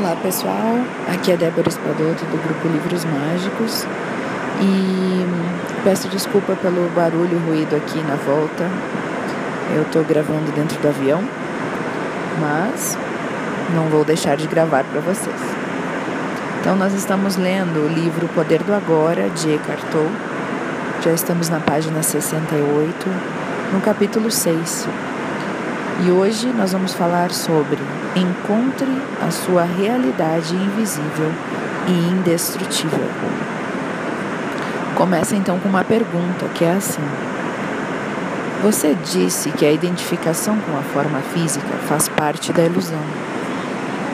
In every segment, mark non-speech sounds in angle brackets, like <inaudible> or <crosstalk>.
Olá pessoal, aqui é Débora Espadoto do grupo Livros Mágicos e peço desculpa pelo barulho e ruído aqui na volta. Eu estou gravando dentro do avião, mas não vou deixar de gravar para vocês. Então nós estamos lendo o livro Poder do Agora de Eckhart Tolle. Já estamos na página 68, no capítulo 6. E hoje nós vamos falar sobre encontre a sua realidade invisível e indestrutível. Começa então com uma pergunta que é assim: Você disse que a identificação com a forma física faz parte da ilusão.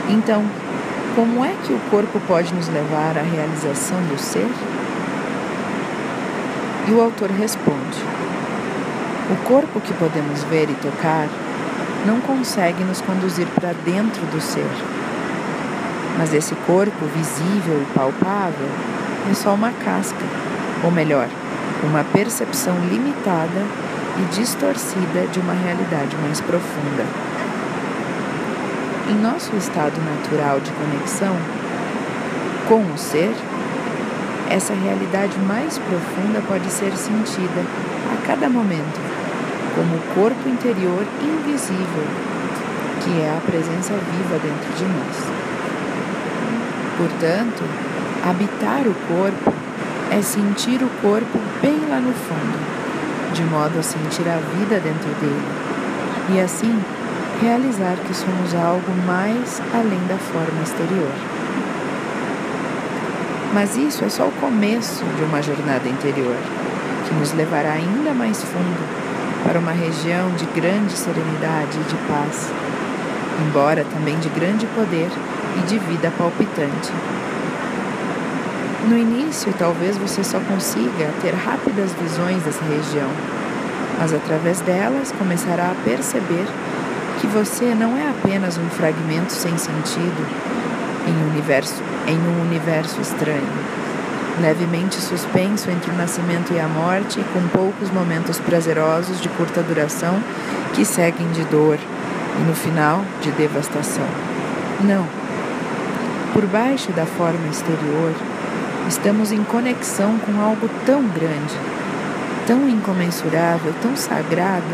Então, como é que o corpo pode nos levar à realização do ser? E o autor responde: O corpo que podemos ver e tocar não consegue nos conduzir para dentro do ser. Mas esse corpo visível e palpável é só uma casca, ou melhor, uma percepção limitada e distorcida de uma realidade mais profunda. Em nosso estado natural de conexão com o ser, essa realidade mais profunda pode ser sentida a cada momento como o corpo interior invisível, que é a presença viva dentro de nós. Portanto, habitar o corpo é sentir o corpo bem lá no fundo, de modo a sentir a vida dentro dele e assim realizar que somos algo mais além da forma exterior. Mas isso é só o começo de uma jornada interior, que nos levará ainda mais fundo para uma região de grande serenidade e de paz, embora também de grande poder e de vida palpitante. No início, talvez você só consiga ter rápidas visões dessa região, mas através delas começará a perceber que você não é apenas um fragmento sem sentido em um universo, em um universo estranho levemente suspenso entre o nascimento e a morte, e com poucos momentos prazerosos de curta duração que seguem de dor e no final de devastação. Não. Por baixo da forma exterior, estamos em conexão com algo tão grande, tão incomensurável, tão sagrado,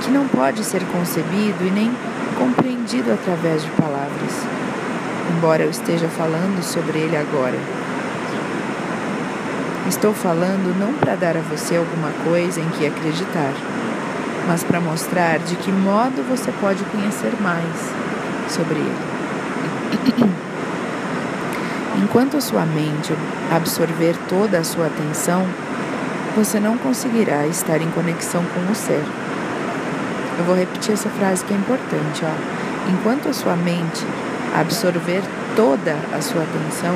que não pode ser concebido e nem compreendido através de palavras, embora eu esteja falando sobre ele agora. Estou falando não para dar a você alguma coisa em que acreditar, mas para mostrar de que modo você pode conhecer mais sobre ele. <clears throat> Enquanto a sua mente absorver toda a sua atenção, você não conseguirá estar em conexão com o ser. Eu vou repetir essa frase que é importante, ó. Enquanto a sua mente absorver toda a sua atenção,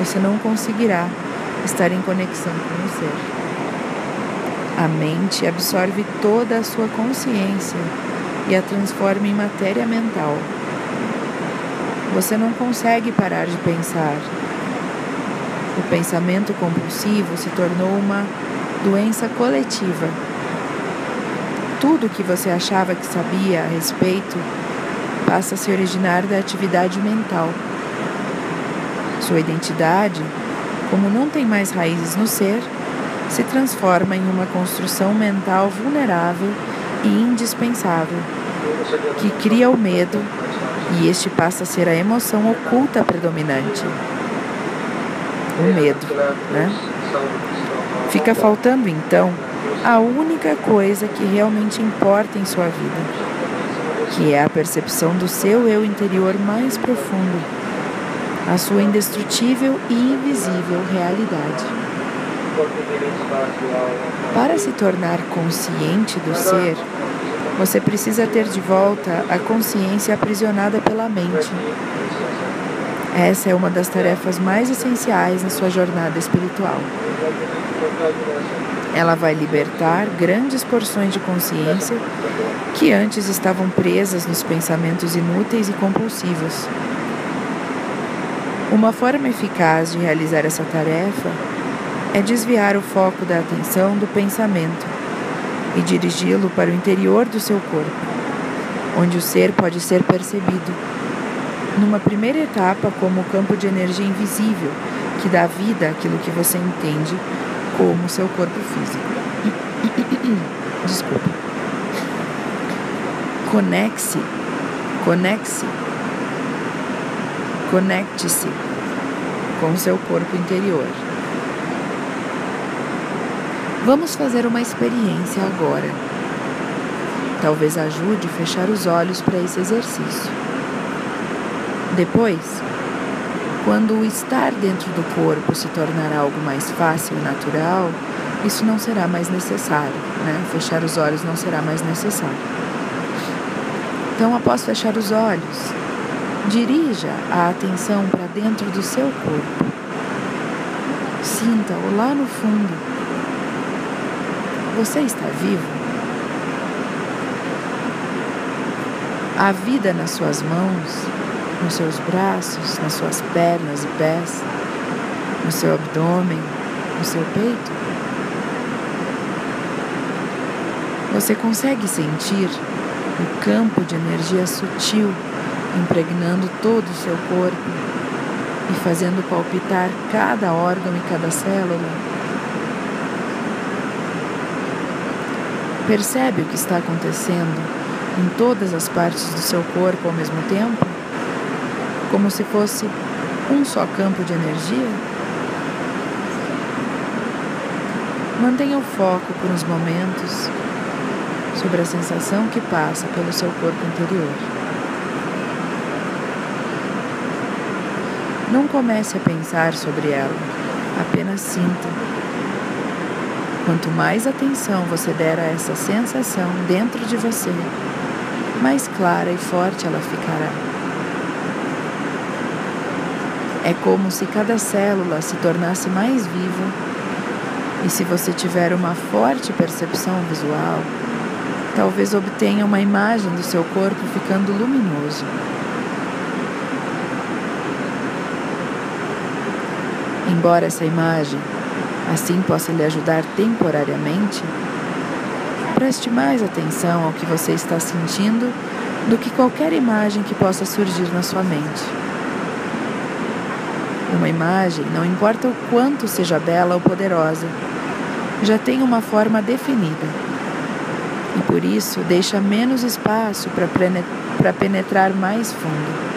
você não conseguirá estar em conexão com o ser. A mente absorve toda a sua consciência e a transforma em matéria mental. Você não consegue parar de pensar. O pensamento compulsivo se tornou uma doença coletiva. Tudo o que você achava que sabia a respeito passa a se originar da atividade mental. Sua identidade como não tem mais raízes no ser, se transforma em uma construção mental vulnerável e indispensável, que cria o medo e este passa a ser a emoção oculta predominante. O medo, né? Fica faltando então a única coisa que realmente importa em sua vida, que é a percepção do seu eu interior mais profundo a sua indestrutível e invisível realidade. Para se tornar consciente do ser, você precisa ter de volta a consciência aprisionada pela mente. Essa é uma das tarefas mais essenciais na sua jornada espiritual. Ela vai libertar grandes porções de consciência que antes estavam presas nos pensamentos inúteis e compulsivos. Uma forma eficaz de realizar essa tarefa é desviar o foco da atenção do pensamento e dirigi-lo para o interior do seu corpo, onde o ser pode ser percebido. Numa primeira etapa, como o campo de energia invisível, que dá vida àquilo que você entende como seu corpo físico. <coughs> Desculpa. Conecte-se, conecte-se com seu corpo interior. Vamos fazer uma experiência agora. Talvez ajude a fechar os olhos para esse exercício. Depois, quando o estar dentro do corpo se tornar algo mais fácil e natural, isso não será mais necessário, né? Fechar os olhos não será mais necessário. Então, após fechar os olhos, dirija a atenção para dentro do seu corpo. Sinta-o lá no fundo você está vivo? Há vida nas suas mãos, nos seus braços, nas suas pernas e pés, no seu abdômen, no seu peito? Você consegue sentir o campo de energia sutil impregnando todo o seu corpo e fazendo palpitar cada órgão e cada célula? Percebe o que está acontecendo em todas as partes do seu corpo ao mesmo tempo? Como se fosse um só campo de energia? Mantenha o foco por uns momentos sobre a sensação que passa pelo seu corpo interior. Não comece a pensar sobre ela, apenas sinta Quanto mais atenção você der a essa sensação dentro de você, mais clara e forte ela ficará. É como se cada célula se tornasse mais viva, e se você tiver uma forte percepção visual, talvez obtenha uma imagem do seu corpo ficando luminoso. Embora essa imagem assim possa lhe ajudar temporariamente, preste mais atenção ao que você está sentindo do que qualquer imagem que possa surgir na sua mente. Uma imagem, não importa o quanto seja bela ou poderosa, já tem uma forma definida e por isso deixa menos espaço para penetrar mais fundo.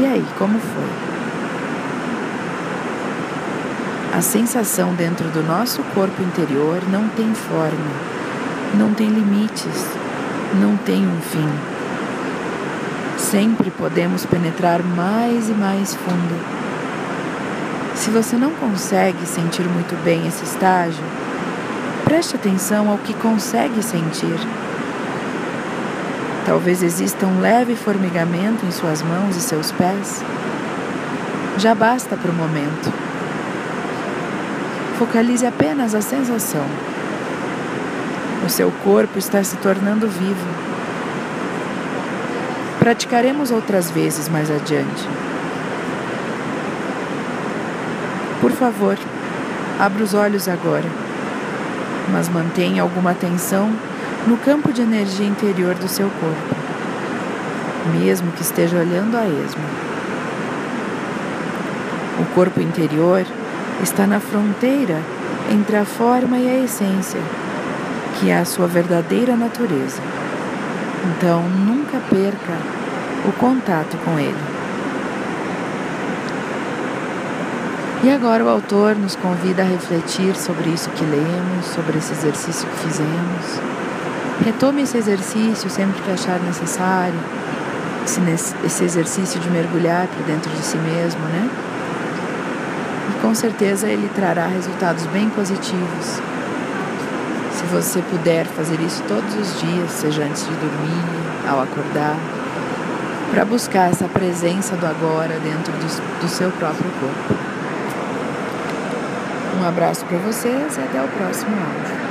E aí, como foi? A sensação dentro do nosso corpo interior não tem forma, não tem limites, não tem um fim. Sempre podemos penetrar mais e mais fundo. Se você não consegue sentir muito bem esse estágio, preste atenção ao que consegue sentir Talvez exista um leve formigamento em suas mãos e seus pés. Já basta para o momento. Focalize apenas a sensação. O seu corpo está se tornando vivo. Praticaremos outras vezes mais adiante. Por favor, abra os olhos agora, mas mantenha alguma atenção no campo de energia interior do seu corpo, mesmo que esteja olhando a esmo. O corpo interior está na fronteira entre a forma e a essência, que é a sua verdadeira natureza. Então, nunca perca o contato com ele. E agora o autor nos convida a refletir sobre isso que lemos, sobre esse exercício que fizemos. Retome esse exercício sempre que achar necessário, esse exercício de mergulhar para dentro de si mesmo, né? E com certeza ele trará resultados bem positivos. Se você puder fazer isso todos os dias, seja antes de dormir, ao acordar, para buscar essa presença do agora dentro do, do seu próprio corpo. Um abraço para vocês e até o próximo áudio.